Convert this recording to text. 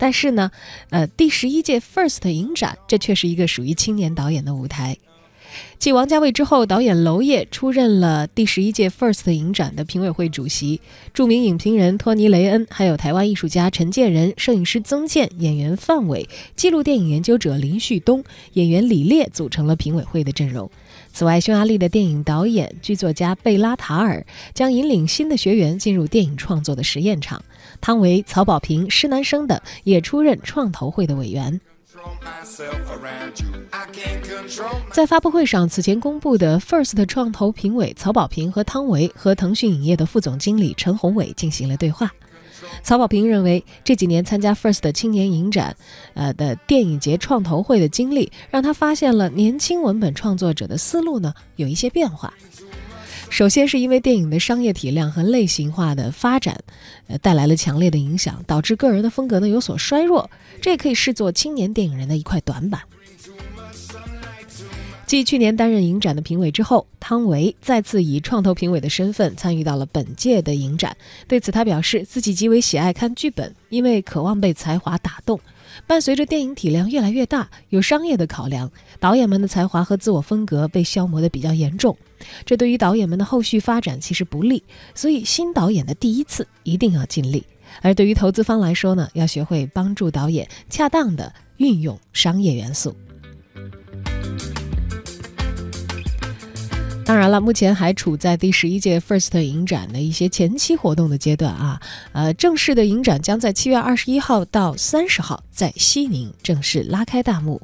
但是呢，呃，第十一届 FIRST 影展，这却是一个属于青年导演的舞台。继王家卫之后，导演娄烨出任了第十一届 FIRST 影展的评委会主席。著名影评人托尼·雷恩，还有台湾艺术家陈建仁、摄影师曾健、演员范伟、纪录电影研究者林旭东、演员李烈组成了评委会的阵容。此外，匈牙利的电影导演、剧作家贝拉塔尔将引领新的学员进入电影创作的实验场。汤唯、曹保平、施南生等也出任创投会的委员。在发布会上，此前公布的 FIRST 创投评委曹保平和汤唯和腾讯影业的副总经理陈宏伟进行了对话。曹保平认为，这几年参加 FIRST 青年影展，呃的电影节创投会的经历，让他发现了年轻文本创作者的思路呢有一些变化。首先是因为电影的商业体量和类型化的发展，呃带来了强烈的影响，导致个人的风格呢有所衰弱，这也可以视作青年电影人的一块短板。继去年担任影展的评委之后，汤唯再次以创投评委的身份参与到了本届的影展。对此，他表示自己极为喜爱看剧本，因为渴望被才华打动。伴随着电影体量越来越大，有商业的考量，导演们的才华和自我风格被消磨得比较严重，这对于导演们的后续发展其实不利。所以，新导演的第一次一定要尽力。而对于投资方来说呢，要学会帮助导演恰当的运用商业元素。当然了，目前还处在第十一届 FIRST 影展的一些前期活动的阶段啊。呃，正式的影展将在七月二十一号到三十号在西宁正式拉开大幕。